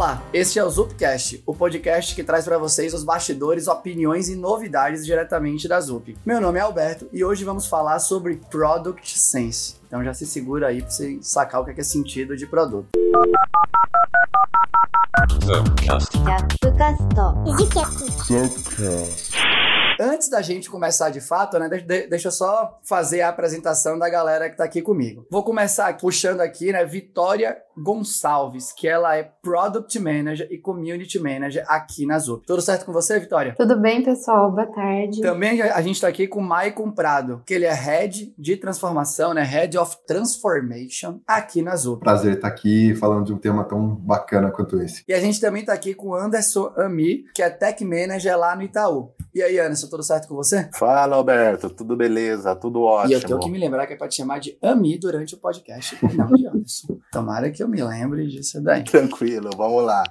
Olá, este é o Zupcast, o podcast que traz para vocês os bastidores, opiniões e novidades diretamente da Zup. Meu nome é Alberto e hoje vamos falar sobre Product Sense. Então já se segura aí para você sacar o que é sentido de produto. Zupcast. Antes da gente começar de fato, né, de- deixa eu só fazer a apresentação da galera que tá aqui comigo. Vou começar puxando aqui, né, Vitória Gonçalves, que ela é Product Manager e Community Manager aqui na Zup. Tudo certo com você, Vitória? Tudo bem, pessoal? Boa tarde. Também a a gente tá aqui com o Maicon Prado, que ele é Head de Transformação, né, Head of Transformation aqui na Zup. Prazer estar aqui falando de um tema tão bacana quanto esse. E a gente também tá aqui com o Anderson Ami, que é Tech Manager lá no Itaú. E aí, Anderson, tudo certo com você? Fala, Alberto. Tudo beleza? Tudo E ótimo. eu tenho que me lembrar que é pra te chamar de Ami durante o podcast, e não de Anderson. Tomara que eu me lembre disso daí. Tranquilo, vamos lá.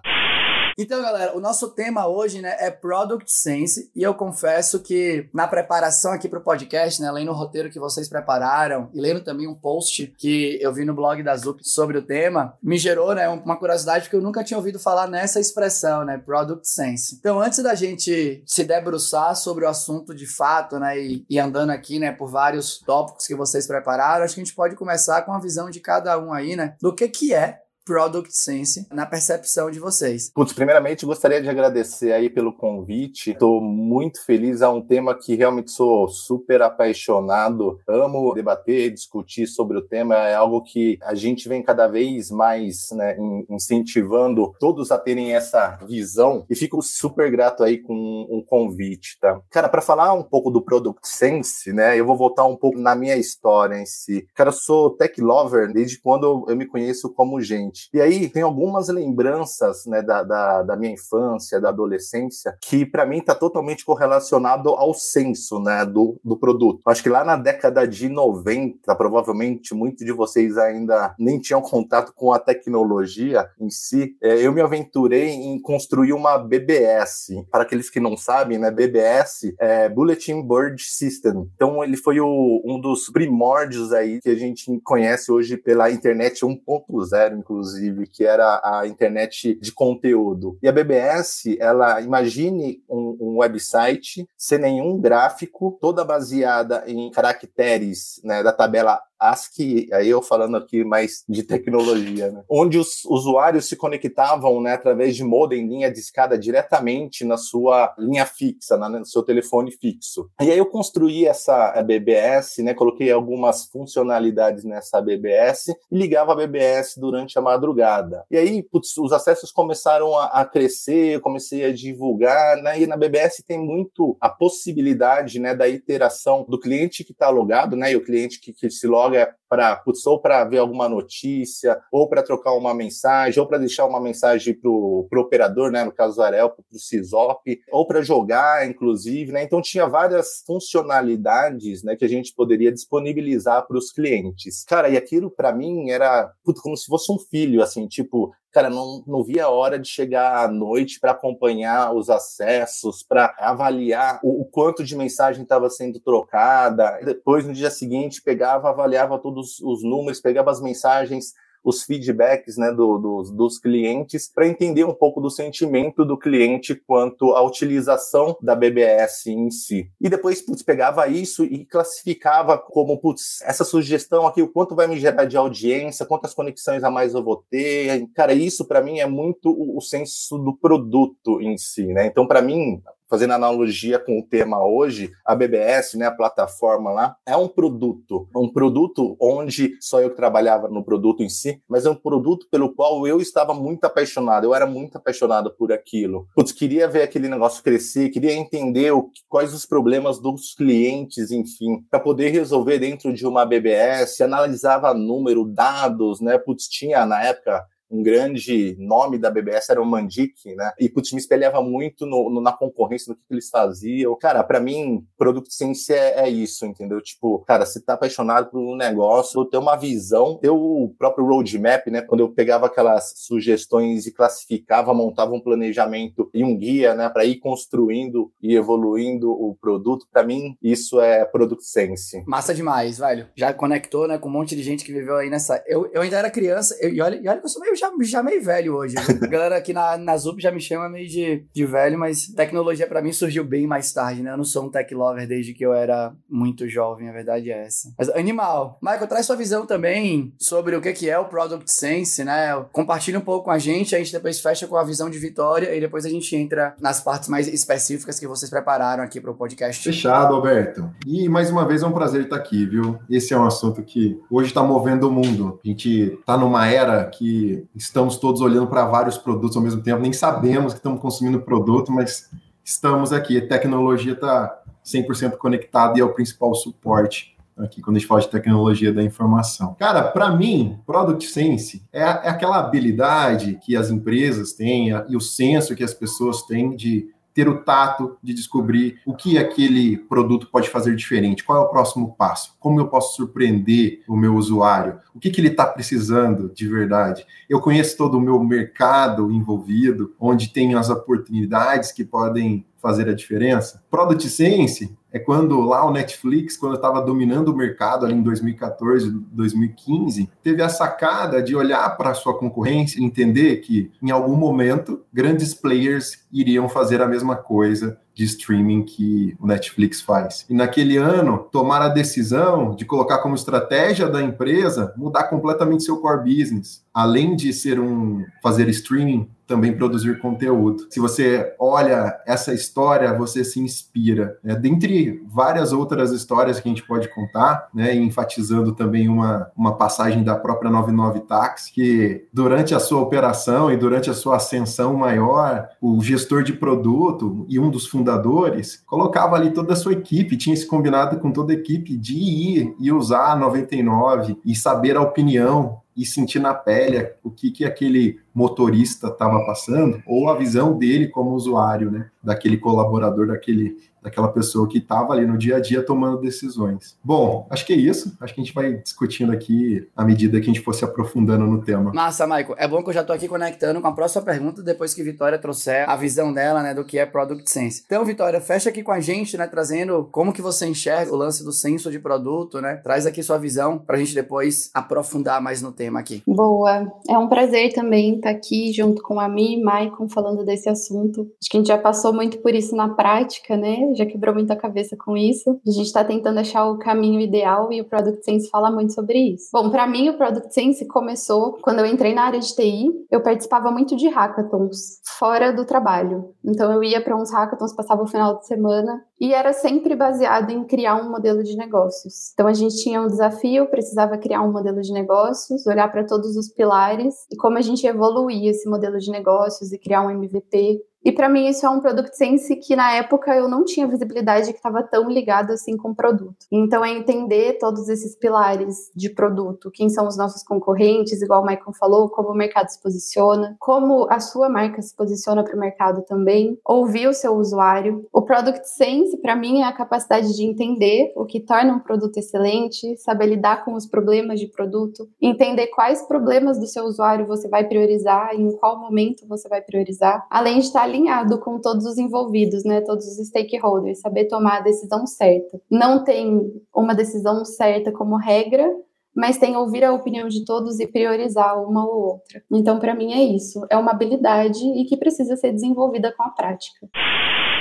Então, galera, o nosso tema hoje, né, é Product Sense, e eu confesso que na preparação aqui pro podcast, né, lendo o roteiro que vocês prepararam e lendo também um post que eu vi no blog da Zup sobre o tema, me gerou, né, uma curiosidade porque eu nunca tinha ouvido falar nessa expressão, né, Product Sense. Então, antes da gente se debruçar sobre o assunto de fato, né, e, e andando aqui, né, por vários tópicos que vocês prepararam, acho que a gente pode começar com a visão de cada um aí, né, do que que é Product Sense na percepção de vocês. Putz, primeiramente gostaria de agradecer aí pelo convite. Estou muito feliz, é um tema que realmente sou super apaixonado. Amo debater, discutir sobre o tema. É algo que a gente vem cada vez mais né, in- incentivando todos a terem essa visão. E fico super grato aí com o convite, tá? Cara, para falar um pouco do Product Sense, né? Eu vou voltar um pouco na minha história em si. Cara, eu sou tech lover desde quando eu me conheço como gente. E aí tem algumas lembranças, né, da, da, da minha infância, da adolescência, que para mim tá totalmente correlacionado ao senso, né, do, do produto. Acho que lá na década de 90, provavelmente muitos de vocês ainda nem tinham contato com a tecnologia em si. É, eu me aventurei em construir uma BBS. Para aqueles que não sabem, né, BBS é Bulletin Board System. Então ele foi o, um dos primórdios aí que a gente conhece hoje pela internet 1.0, inclusive, que era a internet de conteúdo. E a BBS, ela imagine um, um website sem nenhum gráfico, toda baseada em caracteres né, da tabela ASCII, aí eu falando aqui mais de tecnologia, né? onde os usuários se conectavam né, através de modem, linha de escada, diretamente na sua linha fixa, no seu telefone fixo. E aí eu construí essa BBS, né, coloquei algumas funcionalidades nessa BBS e ligava a BBS durante a madrugada. E aí, putz, os acessos começaram a, a crescer, eu comecei a divulgar, né, e na BBS tem muito a possibilidade né, da iteração do cliente que está logado, né, e o cliente que, que se loga para ou para ver alguma notícia, ou para trocar uma mensagem, ou para deixar uma mensagem para o operador, né, no caso do Arel, para o CISOP, ou para jogar, inclusive. Né? Então tinha várias funcionalidades né, que a gente poderia disponibilizar para os clientes. Cara, e aquilo para mim era como se fosse um filho, assim, tipo, cara, não, não via a hora de chegar à noite para acompanhar os acessos, para avaliar o, o quanto de mensagem estava sendo trocada. Depois, no dia seguinte, pegava, avaliava todos os números, pegava as mensagens os feedbacks né, do, dos, dos clientes para entender um pouco do sentimento do cliente quanto à utilização da BBS em si. E depois, putz, pegava isso e classificava como, putz, essa sugestão aqui, o quanto vai me gerar de audiência, quantas conexões a mais eu vou ter. Cara, isso para mim é muito o, o senso do produto em si, né? Então, para mim, fazendo analogia com o tema hoje, a BBS, né, a plataforma lá, é um produto. Um produto onde só eu que trabalhava no produto em si, mas é um produto pelo qual eu estava muito apaixonado. Eu era muito apaixonado por aquilo. Putz, queria ver aquele negócio crescer, queria entender o, quais os problemas dos clientes, enfim, para poder resolver dentro de uma BBS, analisava número, dados, né? Putz, tinha na época um grande nome da BBS era o Mandic, né? E putz, me espelhava muito no, no, na concorrência, no que, que, eles faziam. Cara, para mim, Product Sense é, é, isso, entendeu? Tipo, cara, você tá apaixonado por um negócio, ter uma visão, ter o próprio roadmap, né? Quando eu pegava aquelas sugestões e classificava, montava um planejamento e um guia, né, para ir construindo e evoluindo o produto, para mim, isso é Product Sense. Massa demais, velho. Já conectou, né, com um monte de gente que viveu aí nessa. Eu, eu ainda era criança, eu, e, olha, e olha que eu sou meio já, já meio velho hoje. A galera aqui na, na ZUP já me chama meio de, de velho, mas tecnologia para mim surgiu bem mais tarde, né? Eu não sou um tech lover desde que eu era muito jovem, a verdade é essa. Mas animal. Michael, traz sua visão também sobre o que, é o Product Sense, né? Compartilha um pouco com a gente, a gente depois fecha com a visão de Vitória e depois a gente entra nas partes mais específicas que vocês prepararam aqui para o podcast. Fechado, Alberto. E mais uma vez é um prazer estar aqui, viu? Esse é um assunto que hoje está movendo o mundo. A gente está numa era que estamos todos olhando para vários produtos ao mesmo tempo, nem sabemos que estamos consumindo produto, mas estamos aqui. A tecnologia está 100% conectada e é o principal suporte aqui quando a gente fala de tecnologia da informação. Cara, para mim, Product Sense é, é, aquela habilidade que as empresas têm e o senso que as pessoas têm de ter o tato de descobrir o que aquele produto pode fazer diferente, qual é o próximo passo, como eu posso surpreender o meu usuário, o que, que ele está precisando de verdade. Eu conheço todo o meu mercado envolvido, onde tem as oportunidades que podem fazer a diferença. Product Sense é quando lá o Netflix, quando estava dominando o mercado ali em 2014, 2015, teve a sacada de olhar para a sua concorrência e entender que em algum momento grandes players iriam fazer a mesma coisa de streaming que o Netflix faz. E naquele ano, tomar a decisão de colocar como estratégia da empresa mudar completamente seu core business. Além de ser um fazer streaming, também produzir conteúdo. Se você olha essa história, você se inspira. Né? Dentre várias outras histórias que a gente pode contar, né? enfatizando também uma, uma passagem da própria 99 Tax, que durante a sua operação e durante a sua ascensão maior, o gestor de produto e um dos fundadores colocava ali toda a sua equipe, tinha esse combinado com toda a equipe de ir e usar a 99 e saber a opinião e sentir na pele o que, que aquele motorista estava passando, ou a visão dele como usuário, né? Daquele colaborador, daquele daquela pessoa que estava ali no dia a dia tomando decisões. Bom, acho que é isso. Acho que a gente vai discutindo aqui à medida que a gente for se aprofundando no tema. Massa, Michael. É bom que eu já estou aqui conectando com a próxima pergunta depois que Vitória trouxer a visão dela, né, do que é Product Sense. Então, Vitória, fecha aqui com a gente, né, trazendo como que você enxerga o lance do senso de produto, né? Traz aqui sua visão para a gente depois aprofundar mais no tema aqui. Boa. É um prazer também estar aqui junto com a Mi e Maicon falando desse assunto. Acho que a gente já passou muito por isso na prática, né? já quebrou muita cabeça com isso. A gente está tentando achar o caminho ideal e o Product Sense fala muito sobre isso. Bom, para mim o Product Sense começou quando eu entrei na área de TI. Eu participava muito de hackathons fora do trabalho. Então eu ia para uns hackathons, passava o final de semana e era sempre baseado em criar um modelo de negócios. Então a gente tinha um desafio, precisava criar um modelo de negócios, olhar para todos os pilares e como a gente evoluía esse modelo de negócios e criar um MVP e para mim isso é um product sense que na época eu não tinha visibilidade que estava tão ligado assim com o produto. Então é entender todos esses pilares de produto, quem são os nossos concorrentes, igual o Michael falou, como o mercado se posiciona, como a sua marca se posiciona para o mercado também, ouvir o seu usuário. O product sense para mim é a capacidade de entender o que torna um produto excelente, saber lidar com os problemas de produto, entender quais problemas do seu usuário você vai priorizar e em qual momento você vai priorizar, além de estar alinhado com todos os envolvidos, né, todos os stakeholders, saber tomar a decisão certa. Não tem uma decisão certa como regra, mas tem ouvir a opinião de todos e priorizar uma ou outra. Então, para mim é isso, é uma habilidade e que precisa ser desenvolvida com a prática.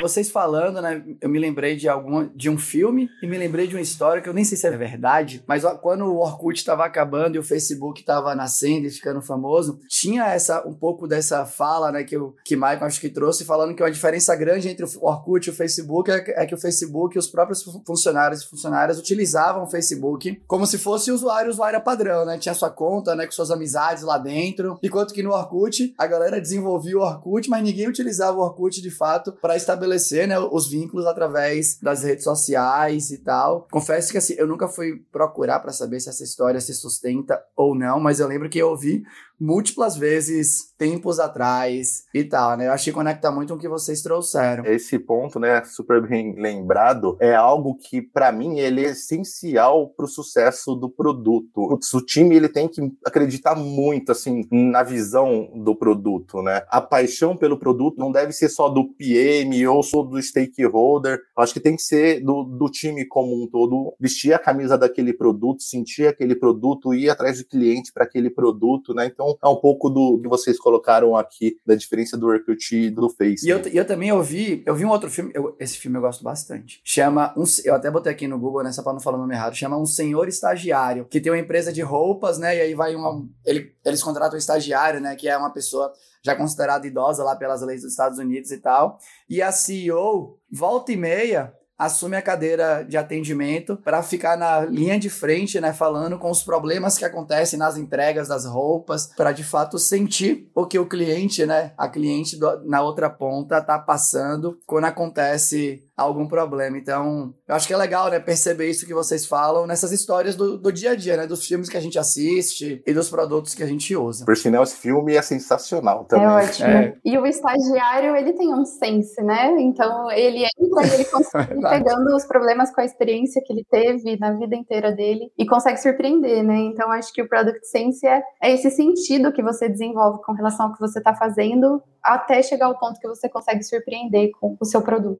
Vocês falando, né? Eu me lembrei de algum de um filme e me lembrei de uma história que eu nem sei se é verdade, mas quando o Orkut estava acabando e o Facebook estava nascendo e ficando famoso, tinha essa um pouco dessa fala, né, que o que Michael acho que trouxe falando que uma diferença grande entre o Orkut e o Facebook é, é que o Facebook os próprios funcionários e funcionárias utilizavam o Facebook como se fosse usuário, usuário padrão, né? Tinha sua conta, né, com suas amizades lá dentro, enquanto que no Orkut a galera desenvolvia o Orkut, mas ninguém utilizava o Orkut de fato para estabelecer estabelecer né, os vínculos através das redes sociais e tal. Confesso que assim, eu nunca fui procurar para saber se essa história se sustenta ou não, mas eu lembro que eu ouvi múltiplas vezes, tempos atrás e tal, né? Eu achei conecta muito com o que vocês trouxeram. Esse ponto, né, super bem lembrado, é algo que para mim ele é essencial para o sucesso do produto. O time ele tem que acreditar muito assim na visão do produto, né? A paixão pelo produto não deve ser só do PM ou só do stakeholder. Acho que tem que ser do, do time como um todo, vestir a camisa daquele produto, sentir aquele produto, ir atrás de cliente para aquele produto, né? Então é um pouco do que vocês colocaram aqui, da diferença do Orkut e do Face. E eu, eu também ouvi, eu vi um outro filme, eu, esse filme eu gosto bastante. Chama, um, eu até botei aqui no Google, né, só pra não falar o nome errado, chama Um Senhor Estagiário, que tem uma empresa de roupas, né, e aí vai uma, ele, eles contratam um estagiário, né, que é uma pessoa já considerada idosa lá pelas leis dos Estados Unidos e tal, e a CEO, volta e meia, assume a cadeira de atendimento para ficar na linha de frente, né, falando com os problemas que acontecem nas entregas das roupas, para de fato sentir o que o cliente, né, a cliente do, na outra ponta tá passando quando acontece algum problema. Então, eu acho que é legal, né, perceber isso que vocês falam nessas histórias do, do dia a dia, né, dos filmes que a gente assiste e dos produtos que a gente usa. Por sinal, esse filme é sensacional também. É ótimo. É. E o estagiário, ele tem um sense, né? Então, ele entra e ele consegue pegando os problemas com a experiência que ele teve na vida inteira dele e consegue surpreender, né? Então, acho que o Product Sense é, é esse sentido que você desenvolve com relação ao que você está fazendo até chegar ao ponto que você consegue surpreender com o seu produto.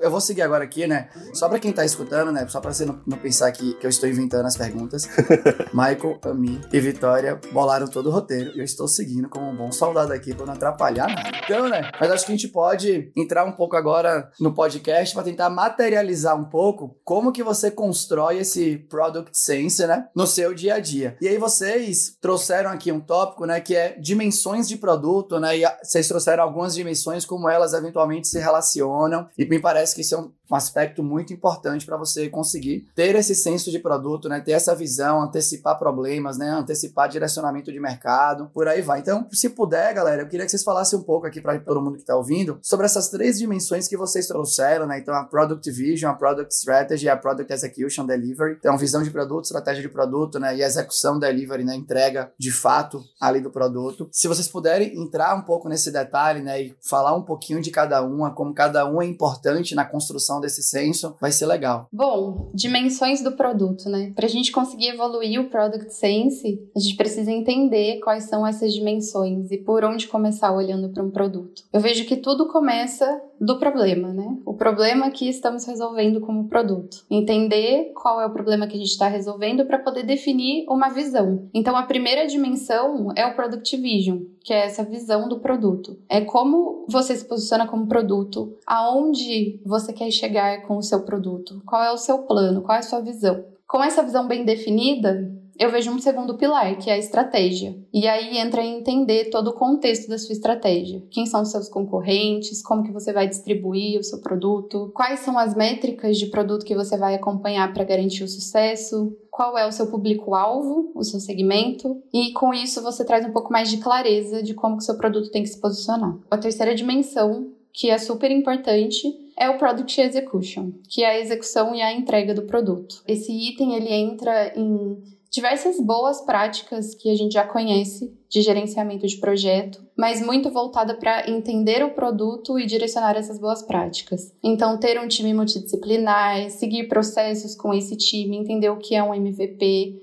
Eu vou seguir agora aqui, né? Só pra quem tá escutando, né? Só pra você não, não pensar que, que eu estou inventando as perguntas. Michael, Ami e Vitória bolaram todo o roteiro. E eu estou seguindo como um bom soldado aqui pra não atrapalhar nada. Então, né? Mas acho que a gente pode entrar um pouco agora no podcast pra tentar materializar um pouco como que você constrói esse product sense, né? No seu dia a dia. E aí vocês trouxeram aqui um tópico, né? Que é dimensões de produto, né? E vocês trouxeram algumas dimensões como elas eventualmente se relacionam. E me parece parece que um aspecto muito importante para você conseguir ter esse senso de produto, né? Ter essa visão, antecipar problemas, né? Antecipar direcionamento de mercado, por aí vai. Então, se puder, galera, eu queria que vocês falassem um pouco aqui para todo mundo que está ouvindo sobre essas três dimensões que vocês trouxeram, né? Então, a Product Vision, a Product Strategy a Product Execution Delivery. Então, visão de produto, estratégia de produto, né? E execução delivery, né? Entrega de fato ali do produto. Se vocês puderem entrar um pouco nesse detalhe, né? E falar um pouquinho de cada uma, como cada um é importante na construção desse senso, vai ser legal. Bom, dimensões do produto, né? Para a gente conseguir evoluir o Product Sense, a gente precisa entender quais são essas dimensões e por onde começar olhando para um produto. Eu vejo que tudo começa do problema, né? O problema que estamos resolvendo como produto. Entender qual é o problema que a gente está resolvendo para poder definir uma visão. Então, a primeira dimensão é o Product Vision, que é essa visão do produto. É como você se posiciona como produto, aonde você quer chegar com o seu produto, qual é o seu plano, qual é a sua visão. Com essa visão bem definida, eu vejo um segundo pilar, que é a estratégia. E aí entra em entender todo o contexto da sua estratégia. Quem são os seus concorrentes, como que você vai distribuir o seu produto, quais são as métricas de produto que você vai acompanhar para garantir o sucesso, qual é o seu público-alvo, o seu segmento, e com isso você traz um pouco mais de clareza de como que o seu produto tem que se posicionar. A terceira dimensão, que é super importante, é o Product Execution, que é a execução e a entrega do produto. Esse item ele entra em diversas boas práticas que a gente já conhece de gerenciamento de projeto, mas muito voltada para entender o produto e direcionar essas boas práticas. Então, ter um time multidisciplinar, seguir processos com esse time, entender o que é um MVP,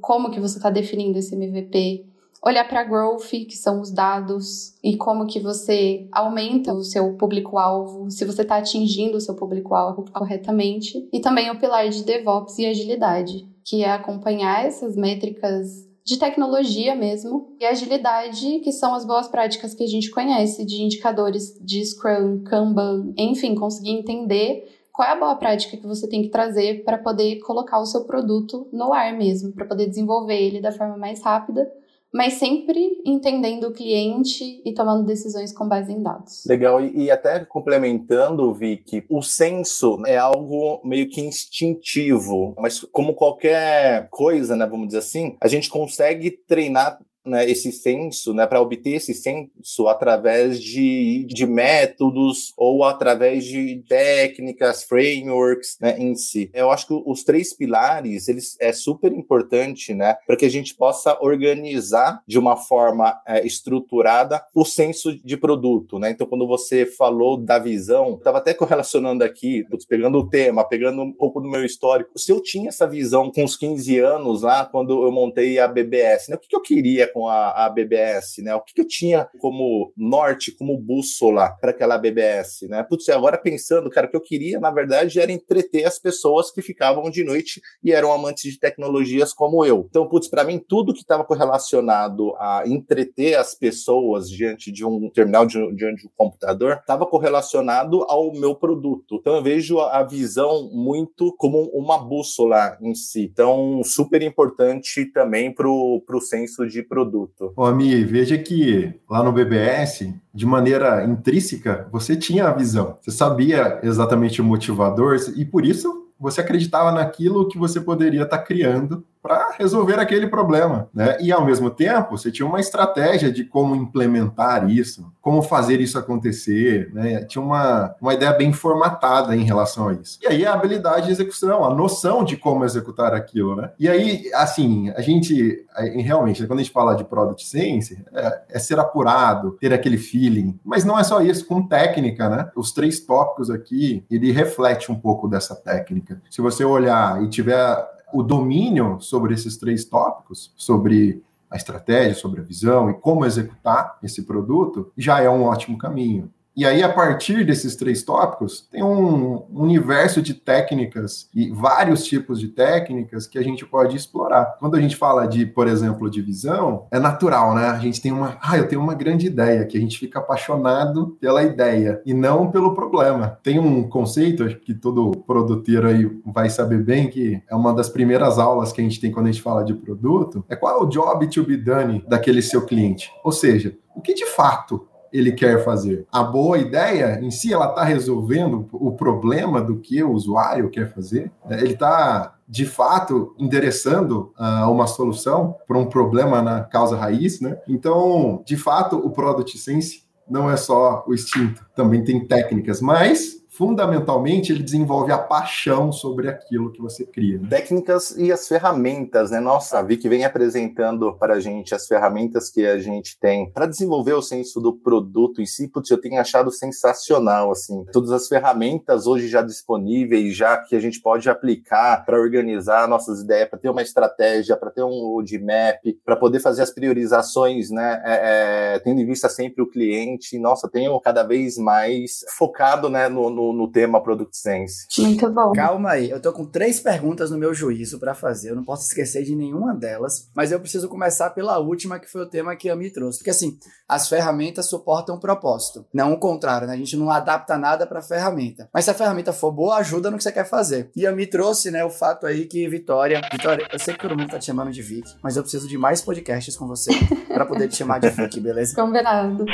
como que você está definindo esse MVP, olhar para growth, que são os dados, e como que você aumenta o seu público-alvo, se você está atingindo o seu público-alvo corretamente, e também o pilar de DevOps e agilidade, que é acompanhar essas métricas de tecnologia mesmo e agilidade, que são as boas práticas que a gente conhece de indicadores de Scrum, Kanban, enfim, conseguir entender qual é a boa prática que você tem que trazer para poder colocar o seu produto no ar mesmo, para poder desenvolver ele da forma mais rápida mas sempre entendendo o cliente e tomando decisões com base em dados. Legal, e, e até complementando, Vicky, o senso é algo meio que instintivo, mas como qualquer coisa, né, vamos dizer assim, a gente consegue treinar né, esse senso, né, para obter esse senso através de, de métodos ou através de técnicas, frameworks né, em si. Eu acho que os três pilares eles é super importante, né, para que a gente possa organizar de uma forma é, estruturada o senso de produto, né. Então, quando você falou da visão, estava até correlacionando aqui, pegando o tema, pegando um pouco do meu histórico. Se eu tinha essa visão com os 15 anos lá, quando eu montei a BBS, né, o que, que eu queria com a, a BBS, né? O que, que eu tinha como norte, como bússola para aquela BBS, né? Putz, agora pensando, cara, o que eu queria, na verdade, era entreter as pessoas que ficavam de noite e eram amantes de tecnologias como eu. Então, putz, para mim, tudo que estava correlacionado a entreter as pessoas diante de um terminal, diante de um computador, estava correlacionado ao meu produto. Então, eu vejo a visão muito como uma bússola em si. Então, super importante também para o senso de produto. Ô, Ami, veja que lá no BBS, de maneira intrínseca, você tinha a visão. Você sabia exatamente o motivador e por isso você acreditava naquilo que você poderia estar tá criando para resolver aquele problema, né? E ao mesmo tempo, você tinha uma estratégia de como implementar isso, como fazer isso acontecer, né? Tinha uma, uma ideia bem formatada em relação a isso. E aí a habilidade de execução, a noção de como executar aquilo, né? E aí, assim, a gente realmente, quando a gente fala de product sense, é, é ser apurado, ter aquele feeling, mas não é só isso, com técnica, né? Os três tópicos aqui, ele reflete um pouco dessa técnica. Se você olhar e tiver o domínio sobre esses três tópicos, sobre a estratégia, sobre a visão e como executar esse produto, já é um ótimo caminho. E aí, a partir desses três tópicos, tem um universo de técnicas e vários tipos de técnicas que a gente pode explorar. Quando a gente fala de, por exemplo, de visão, é natural, né? A gente tem uma, ah, eu tenho uma grande ideia, que a gente fica apaixonado pela ideia e não pelo problema. Tem um conceito que todo produteiro aí vai saber bem, que é uma das primeiras aulas que a gente tem quando a gente fala de produto, é qual é o job to be done daquele seu cliente. Ou seja, o que de fato ele quer fazer. A boa ideia em si, ela está resolvendo o problema do que o usuário quer fazer. Ele está, de fato, endereçando uh, uma solução para um problema na causa raiz, né? Então, de fato, o Product Sense não é só o instinto, também tem técnicas, mas fundamentalmente ele desenvolve a paixão sobre aquilo que você cria. Né? Técnicas e as ferramentas, né? Nossa, a Vicky vem apresentando para a gente as ferramentas que a gente tem para desenvolver o senso do produto em si. Putz, eu tenho achado sensacional, assim. Todas as ferramentas hoje já disponíveis, já que a gente pode aplicar para organizar nossas ideias, para ter uma estratégia, para ter um roadmap, para poder fazer as priorizações, né? É, é, tendo em vista sempre o cliente. Nossa, tenho cada vez mais focado, né, no, no no, no tema Product Sense. Muito bom. Calma aí, eu tô com três perguntas no meu juízo para fazer. Eu não posso esquecer de nenhuma delas, mas eu preciso começar pela última, que foi o tema que a me trouxe. Porque assim, as ferramentas suportam o propósito, não o contrário, né? A gente não adapta nada para ferramenta. Mas se a ferramenta for boa, ajuda no que você quer fazer. E a me trouxe, né, o fato aí que Vitória, Vitória, eu sei que todo mundo tá te chamando de Vic, mas eu preciso de mais podcasts com você para poder te chamar de Vic, beleza? Combinado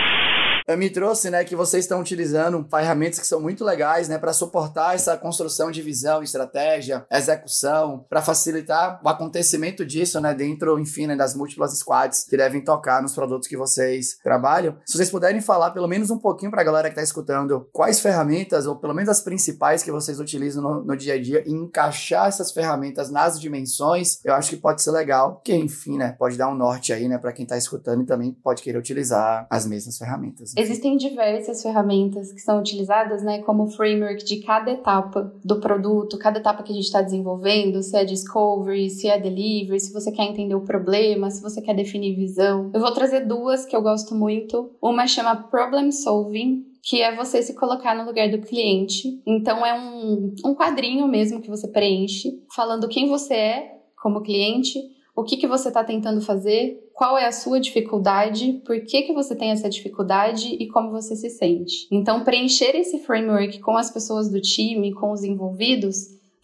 me trouxe, né, que vocês estão utilizando ferramentas que são muito legais, né, para suportar essa construção de visão, estratégia, execução, para facilitar o acontecimento disso, né, dentro, enfim, né, das múltiplas squads que devem tocar nos produtos que vocês trabalham. Se vocês puderem falar pelo menos um pouquinho para a galera que está escutando, quais ferramentas, ou pelo menos as principais que vocês utilizam no, no dia a dia, e encaixar essas ferramentas nas dimensões, eu acho que pode ser legal, que enfim, né, pode dar um norte aí, né, para quem está escutando e também pode querer utilizar as mesmas ferramentas. Existem diversas ferramentas que são utilizadas, né, como framework de cada etapa do produto, cada etapa que a gente está desenvolvendo, se é discovery, se é delivery, se você quer entender o problema, se você quer definir visão. Eu vou trazer duas que eu gosto muito. Uma chama Problem Solving, que é você se colocar no lugar do cliente. Então é um, um quadrinho mesmo que você preenche, falando quem você é como cliente, o que, que você está tentando fazer, qual é a sua dificuldade, por que, que você tem essa dificuldade e como você se sente. Então, preencher esse framework com as pessoas do time, com os envolvidos,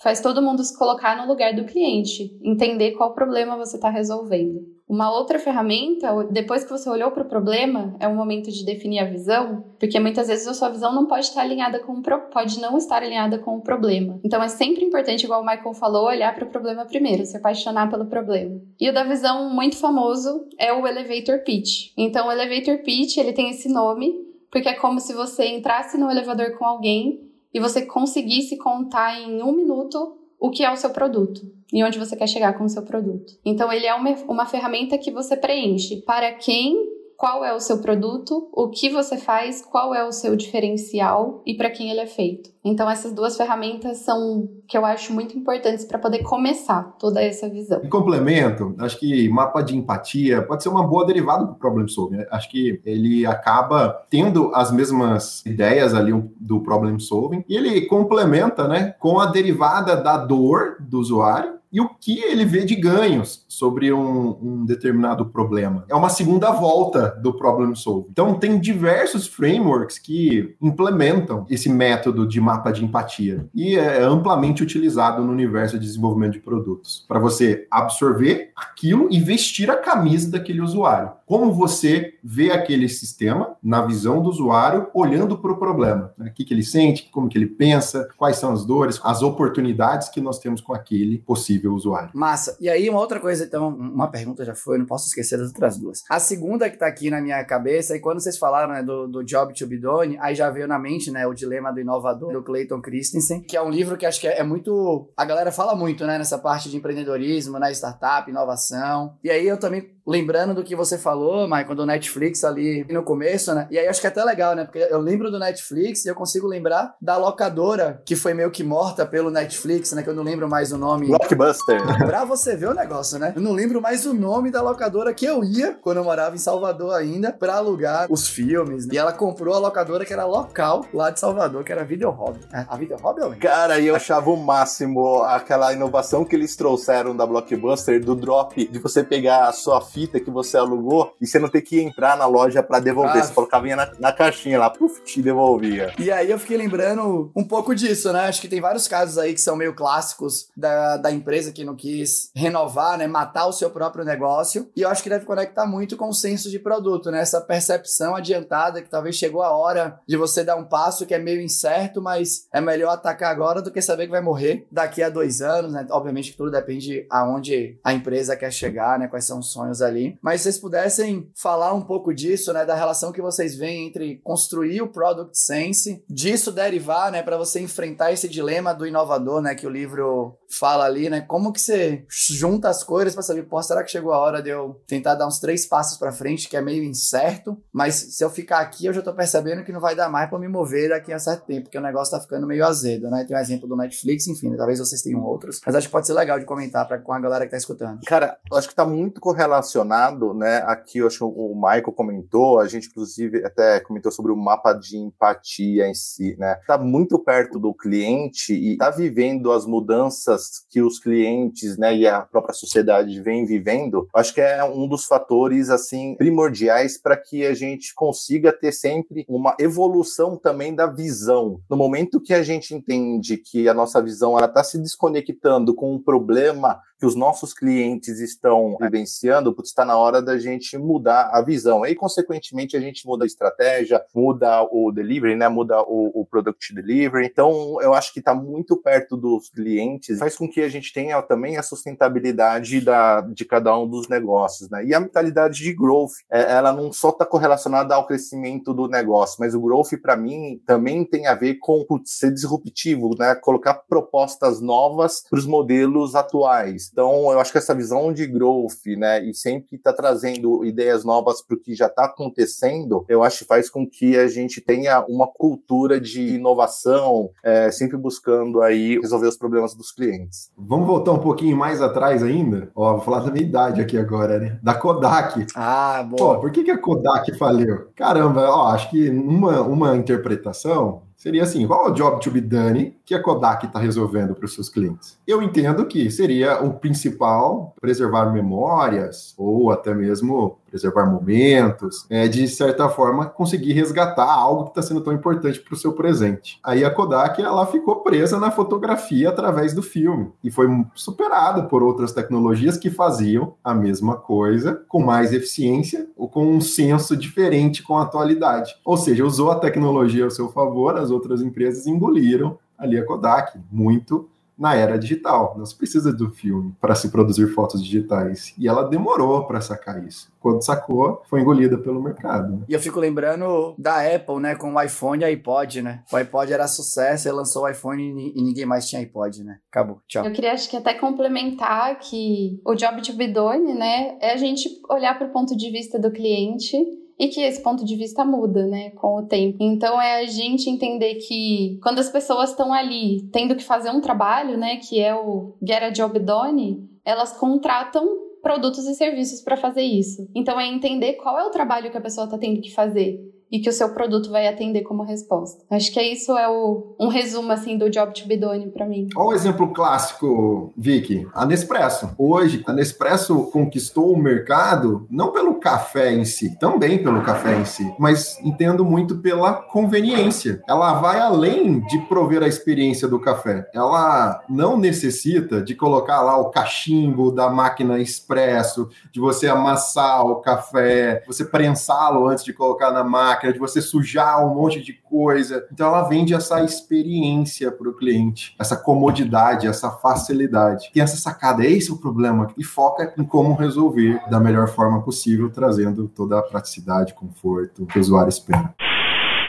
faz todo mundo se colocar no lugar do cliente, entender qual problema você está resolvendo. Uma outra ferramenta, depois que você olhou para o problema, é o momento de definir a visão, porque muitas vezes a sua visão não pode estar alinhada com o pode não estar alinhada com o problema. Então é sempre importante, igual o Michael falou, olhar para o problema primeiro, se apaixonar pelo problema. E o da visão muito famoso é o elevator pitch. Então o elevator pitch, ele tem esse nome porque é como se você entrasse no elevador com alguém e você conseguisse contar em um minuto o que é o seu produto e onde você quer chegar com o seu produto. Então, ele é uma, uma ferramenta que você preenche para quem qual é o seu produto, o que você faz, qual é o seu diferencial e para quem ele é feito. Então essas duas ferramentas são que eu acho muito importantes para poder começar toda essa visão. Em complemento, acho que mapa de empatia pode ser uma boa derivada do problem solving. Acho que ele acaba tendo as mesmas ideias ali do problem solving e ele complementa, né, com a derivada da dor do usuário e o que ele vê de ganhos sobre um, um, determinado problema. É uma segunda volta do problem solving. Então, tem diversos frameworks que implementam esse método de mapa de empatia e é amplamente utilizado no universo de desenvolvimento de produtos para você absorver aquilo e vestir a camisa daquele usuário. Como você vê aquele sistema na visão do usuário, olhando para o problema. Né? O que, que ele sente, como que ele pensa, quais são as dores, as oportunidades que nós temos com aquele possível usuário. Massa. E aí, uma outra coisa, então, uma pergunta já foi, não posso esquecer das outras duas. A segunda que está aqui na minha cabeça, e quando vocês falaram né, do, do Job to be done, aí já veio na mente né, o Dilema do Inovador, do Clayton Christensen, que é um livro que acho que é, é muito. A galera fala muito né, nessa parte de empreendedorismo, né, startup, inovação. E aí eu também lembrando do que você falou, Michael, do Netflix ali no começo, né? E aí acho que é até legal, né? Porque eu lembro do Netflix e eu consigo lembrar da locadora que foi meio que morta pelo Netflix, né? Que eu não lembro mais o nome. Blockbuster. pra você ver o negócio, né? Eu não lembro mais o nome da locadora que eu ia quando eu morava em Salvador ainda pra alugar os filmes. Né? E ela comprou a locadora que era local lá de Salvador, que era a Video Hobby. É, a Video Hobby eu lembro. Cara, e eu achava o máximo aquela inovação que eles trouxeram da Blockbuster do drop de você pegar a sua fita que você alugou e você não ter que entrar na loja para devolver. Ah. Você colocava na, na caixinha lá, puf, te devolvia. E aí eu fiquei lembrando um pouco disso, né? Acho que tem vários casos aí que são meio clássicos da, da empresa que não quis renovar, né? Matar o seu próprio negócio. E eu acho que deve conectar muito com o senso de produto, né? Essa percepção adiantada que talvez chegou a hora de você dar um passo que é meio incerto, mas é melhor atacar agora do que saber que vai morrer daqui a dois anos, né? Obviamente que tudo depende aonde a empresa quer chegar, né? Quais são os sonhos ali. Mas se vocês pudessem falar um pouco disso, né, da relação que vocês veem entre construir o Product Sense, disso derivar, né, para você enfrentar esse dilema do inovador, né, que o livro fala ali, né, como que você junta as coisas para saber, pô, será que chegou a hora de eu tentar dar uns três passos para frente, que é meio incerto, mas se eu ficar aqui, eu já tô percebendo que não vai dar mais para me mover daqui a certo tempo, porque o negócio tá ficando meio azedo, né? Tem um exemplo do Netflix, enfim, né, talvez vocês tenham outros, mas acho que pode ser legal de comentar para com a galera que tá escutando. Cara, acho que tá muito correlacionado né? Aqui eu acho que o Michael comentou, a gente inclusive até comentou sobre o mapa de empatia em si, né? Tá muito perto do cliente e tá vivendo as mudanças que os clientes, né, e a própria sociedade vem vivendo. Acho que é um dos fatores assim primordiais para que a gente consiga ter sempre uma evolução também da visão. No momento que a gente entende que a nossa visão está se desconectando com um problema que os nossos clientes estão vivenciando, está na hora da gente mudar a visão. E, consequentemente, a gente muda a estratégia, muda o delivery, né? Muda o, o product delivery. Então, eu acho que está muito perto dos clientes, faz com que a gente tenha também a sustentabilidade da, de cada um dos negócios, né? E a mentalidade de growth, é, ela não só está correlacionada ao crescimento do negócio, mas o growth, para mim, também tem a ver com putz, ser disruptivo, né? Colocar propostas novas para os modelos atuais. Então, eu acho que essa visão de growth, né, e sempre está trazendo ideias novas para o que já está acontecendo, eu acho que faz com que a gente tenha uma cultura de inovação, é, sempre buscando aí resolver os problemas dos clientes. Vamos voltar um pouquinho mais atrás ainda? Ó, vou falar da minha idade aqui agora, né? Da Kodak. Ah, bom. por que, que a Kodak faliu? Caramba, ó, acho que uma, uma interpretação seria assim: qual é o job to be done que a Kodak está resolvendo para os seus clientes? Eu entendo que seria o principal preservar memórias ou até mesmo preservar momentos, é, de certa forma conseguir resgatar algo que está sendo tão importante para o seu presente. Aí a Kodak ela ficou presa na fotografia através do filme e foi superada por outras tecnologias que faziam a mesma coisa com mais eficiência ou com um senso diferente com a atualidade. Ou seja, usou a tecnologia ao seu favor, as outras empresas engoliram ali a Kodak muito na era digital. Não se precisa do filme para se produzir fotos digitais. E ela demorou para sacar isso. Quando sacou, foi engolida pelo mercado. E eu fico lembrando da Apple, né, com o iPhone e iPod, né? O iPod era sucesso, ele lançou o iPhone e ninguém mais tinha iPod, né? Acabou. Tchau. Eu queria acho que até complementar que o job to be done, né, é a gente olhar para o ponto de vista do cliente e que esse ponto de vista muda, né, com o tempo. Então é a gente entender que quando as pessoas estão ali tendo que fazer um trabalho, né, que é o get a job done, elas contratam produtos e serviços para fazer isso. Então é entender qual é o trabalho que a pessoa está tendo que fazer e que o seu produto vai atender como resposta. Acho que é isso é o, um resumo assim do job to be done para mim. Olha o exemplo clássico, Vicky, a Nespresso. Hoje, a Nespresso conquistou o mercado não pelo café em si, também pelo café em si, mas entendo muito pela conveniência. Ela vai além de prover a experiência do café. Ela não necessita de colocar lá o cachimbo da máquina expresso, de você amassar o café, você prensá-lo antes de colocar na máquina máquina, de você sujar um monte de coisa. Então ela vende essa experiência para o cliente, essa comodidade, essa facilidade. Tem essa sacada, esse é o problema, e foca em como resolver da melhor forma possível, trazendo toda a praticidade, conforto que o usuário espera.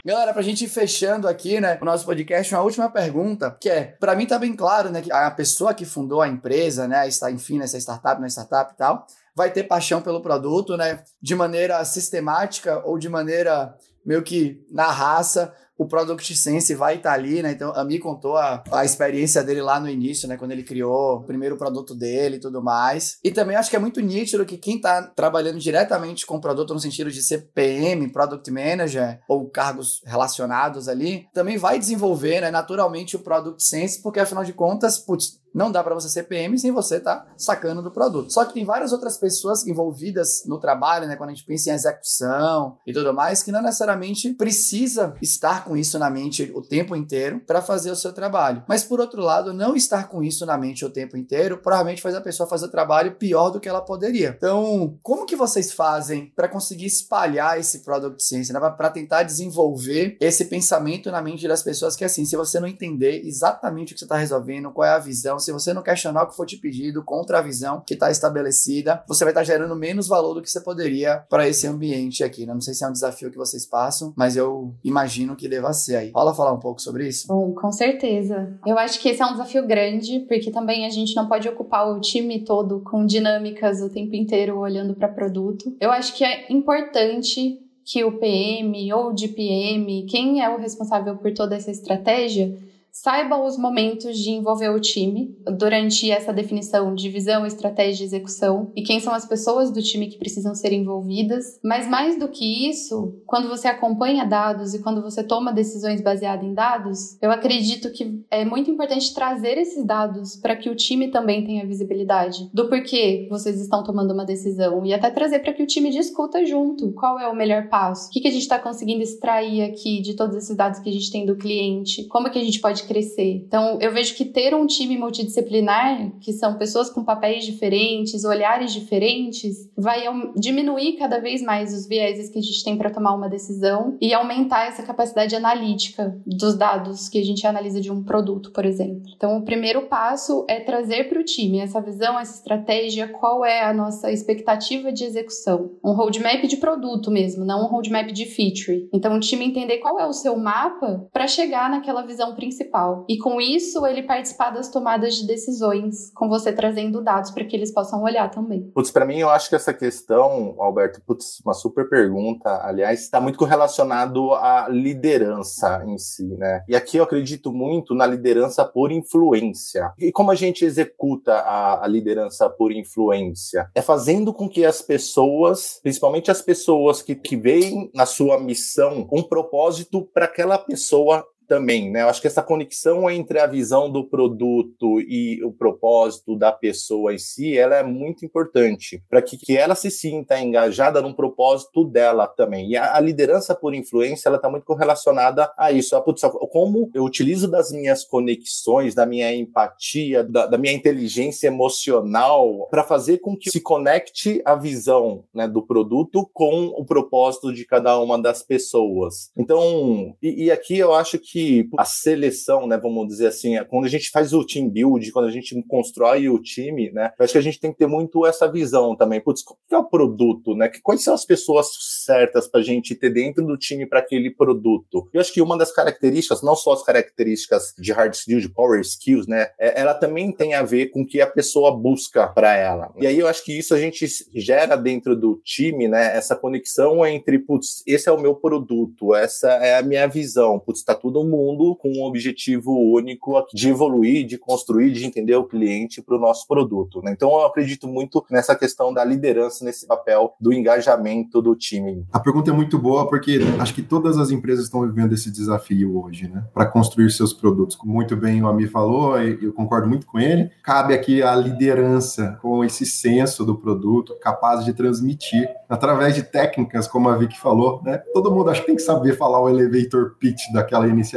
Galera, pra gente ir fechando aqui, né, o nosso podcast, uma última pergunta, que é, para mim tá bem claro, né, que a pessoa que fundou a empresa, né, está, enfim, nessa startup, na startup e tal, vai ter paixão pelo produto, né? De maneira sistemática ou de maneira meio que na raça, o Product Sense vai estar tá ali, né? Então, a Mi contou a, a experiência dele lá no início, né? Quando ele criou o primeiro produto dele e tudo mais. E também acho que é muito nítido que quem está trabalhando diretamente com o produto no sentido de ser PM, Product Manager ou cargos relacionados ali, também vai desenvolver, né, naturalmente o Product Sense, porque afinal de contas, putz, não dá para você ser PM sem você estar tá sacando do produto. Só que tem várias outras pessoas envolvidas no trabalho, né? Quando a gente pensa em execução e tudo mais, que não necessariamente precisa estar com isso na mente o tempo inteiro para fazer o seu trabalho. Mas por outro lado, não estar com isso na mente o tempo inteiro provavelmente faz a pessoa fazer o trabalho pior do que ela poderia. Então, como que vocês fazem para conseguir espalhar esse product sense, né? para tentar desenvolver esse pensamento na mente das pessoas que assim, se você não entender exatamente o que você está resolvendo, qual é a visão, se você não questionar o que for te pedido contra a visão que está estabelecida, você vai estar tá gerando menos valor do que você poderia para esse ambiente aqui. Né? Não sei se é um desafio que vocês passam, mas eu imagino que deva ser aí. Rola falar um pouco sobre isso? Bom, com certeza. Eu acho que esse é um desafio grande, porque também a gente não pode ocupar o time todo com dinâmicas o tempo inteiro olhando para produto. Eu acho que é importante que o PM ou o DPM, quem é o responsável por toda essa estratégia, Saiba os momentos de envolver o time durante essa definição de visão, estratégia e execução e quem são as pessoas do time que precisam ser envolvidas. Mas mais do que isso, quando você acompanha dados e quando você toma decisões baseadas em dados, eu acredito que é muito importante trazer esses dados para que o time também tenha visibilidade do porquê vocês estão tomando uma decisão e até trazer para que o time discuta junto qual é o melhor passo, o que, que a gente está conseguindo extrair aqui de todos esses dados que a gente tem do cliente, como que a gente pode crescer. Então, eu vejo que ter um time multidisciplinar, que são pessoas com papéis diferentes, olhares diferentes, vai diminuir cada vez mais os vieses que a gente tem para tomar uma decisão e aumentar essa capacidade analítica dos dados que a gente analisa de um produto, por exemplo. Então, o primeiro passo é trazer para o time essa visão, essa estratégia, qual é a nossa expectativa de execução. Um roadmap de produto mesmo, não um roadmap de feature. Então, o time entender qual é o seu mapa para chegar naquela visão principal E com isso, ele participar das tomadas de decisões, com você trazendo dados para que eles possam olhar também. Putz, para mim, eu acho que essa questão, Alberto, putz, uma super pergunta, aliás, está muito correlacionado à liderança em si, né? E aqui eu acredito muito na liderança por influência. E como a gente executa a, a liderança por influência? É fazendo com que as pessoas, principalmente as pessoas que, que veem na sua missão um propósito para aquela pessoa também, né? Eu acho que essa conexão entre a visão do produto e o propósito da pessoa em si, ela é muito importante para que, que ela se sinta engajada num propósito dela também. E a, a liderança por influência, ela está muito correlacionada a isso. A, putz, como eu utilizo das minhas conexões, da minha empatia, da, da minha inteligência emocional para fazer com que se conecte a visão né, do produto com o propósito de cada uma das pessoas. Então, e, e aqui eu acho que que a seleção, né, vamos dizer assim, é quando a gente faz o team build, quando a gente constrói o time, né, acho que a gente tem que ter muito essa visão também. Putz, qual é o produto, né? Quais são as pessoas certas para a gente ter dentro do time para aquele produto? Eu acho que uma das características, não só as características de hard skills, de power skills, né, é, ela também tem a ver com o que a pessoa busca para ela. E aí eu acho que isso a gente gera dentro do time, né, essa conexão entre, putz, esse é o meu produto, essa é a minha visão, putz, está todo mundo com um objetivo único de evoluir, de construir, de entender o cliente para o nosso produto. Né? Então eu acredito muito nessa questão da liderança, nesse papel do engajamento do time. A pergunta é muito boa porque acho que todas as empresas estão vivendo esse desafio hoje, né? Para construir seus produtos. Muito bem o Ami falou, eu concordo muito com ele, cabe aqui a liderança com esse senso do produto, capaz de transmitir através de técnicas, como a Vicky falou, né? Todo mundo acho que tem que saber falar o elevator pitch daquela iniciativa.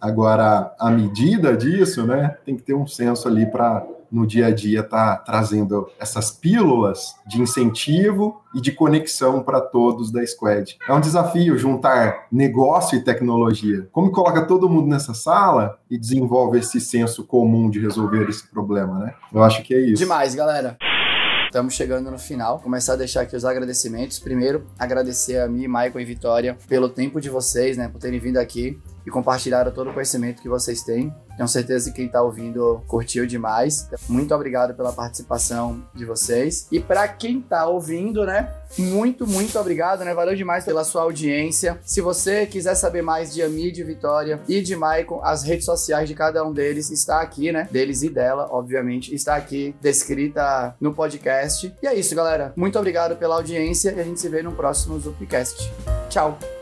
Agora, a medida disso, né, tem que ter um senso ali para no dia a dia estar tá trazendo essas pílulas de incentivo e de conexão para todos da Squad. É um desafio juntar negócio e tecnologia. Como coloca todo mundo nessa sala e desenvolve esse senso comum de resolver esse problema, né? Eu acho que é isso. Demais, galera. Estamos chegando no final. Começar a deixar aqui os agradecimentos. Primeiro, agradecer a mim, Michael e Vitória pelo tempo de vocês, né, por terem vindo aqui e compartilharam todo o conhecimento que vocês têm. Tenho certeza que quem está ouvindo curtiu demais. Muito obrigado pela participação de vocês. E para quem está ouvindo, né? Muito, muito obrigado, né? Valeu demais pela sua audiência. Se você quiser saber mais de Ami, de Vitória e de Maicon, as redes sociais de cada um deles está aqui, né? Deles e dela, obviamente, está aqui descrita no podcast. E é isso, galera. Muito obrigado pela audiência e a gente se vê no próximo Zupcast. Tchau!